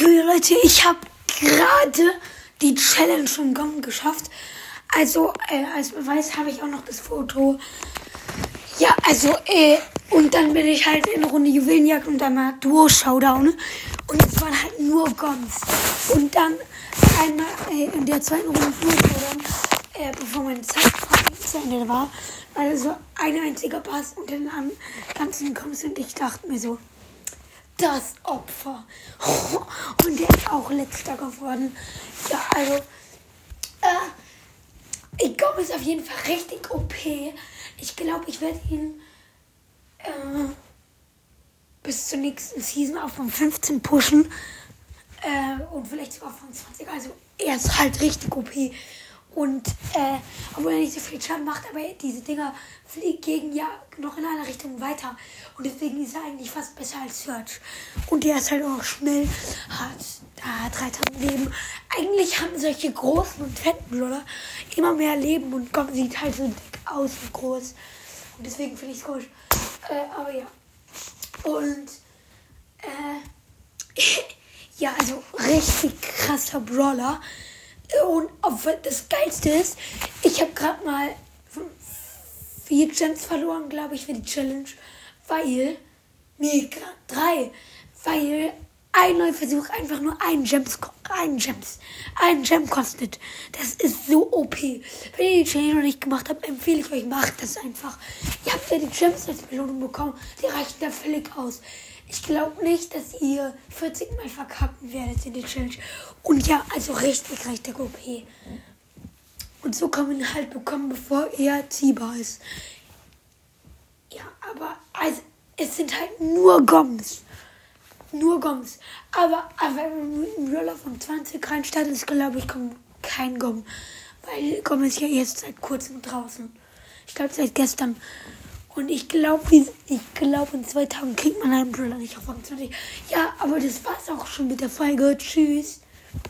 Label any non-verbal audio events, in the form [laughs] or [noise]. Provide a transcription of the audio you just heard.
Okay, Leute, ich habe gerade die Challenge von Gong geschafft. Also, äh, als Beweis habe ich auch noch das Foto. Ja, also, äh, und dann bin ich halt in Runde Juwelenjagd und einmal Duo-Showdown. Und es waren halt nur Gons. Und dann einmal äh, in der zweiten Runde Duo-Showdown, äh, bevor meine Zeit zu Ende war, war so ein einziger Pass und den ganzen Gons und ich dachte mir so, das Opfer. [laughs] Und der ist auch letzter geworden. Ja, also, äh, ich glaube, ist auf jeden Fall richtig OP. Ich glaube, ich werde ihn äh, bis zur nächsten Season auf von 15 pushen. Äh, und vielleicht sogar von 20. Also, er ist halt richtig OP. Und äh, obwohl er nicht so viel Schaden macht, aber diese Dinger fliegen ja noch in eine Richtung weiter. Und deswegen ist er eigentlich fast besser als Search. Und der ist halt auch schnell, hat, hat 3000 Leben. Eigentlich haben solche großen und fetten Brawler immer mehr Leben und Gott sieht halt so dick aus und groß. Und deswegen finde ich es komisch. Äh, aber ja. Und äh, [laughs] ja, also richtig krasser Brawler. Und das Geilste ist, ich habe gerade mal vier Gems verloren, glaube ich, für die Challenge. Weil, nee, drei. Weil ein neuer Versuch einfach nur ein Gems, ein Gems, ein Gem kostet. Das ist so OP. Wenn ihr die Challenge noch nicht gemacht habt, empfehle ich euch, macht das einfach. Ihr habt ja die Gems als Belohnung bekommen. Die reichen da völlig aus. Ich glaube nicht, dass ihr 40 Mal verkacken werdet in der Challenge. Und ja, also richtig, richtig OP. Und so kann man halt bekommen, bevor er ziehbar ist. Ja, aber also, es sind halt nur Goms. Nur Goms. Aber, aber wenn man mit einem Roller von 20 reinstartet, ist, glaube ich, kommt kein Gom. Weil Gom ist ja erst seit kurzem draußen. Ich glaube, seit gestern. Und ich glaube, ich glaube, in zwei Tagen kriegt man einen Brüller nicht auf 25. Ja, aber das war's auch schon mit der Folge. Tschüss.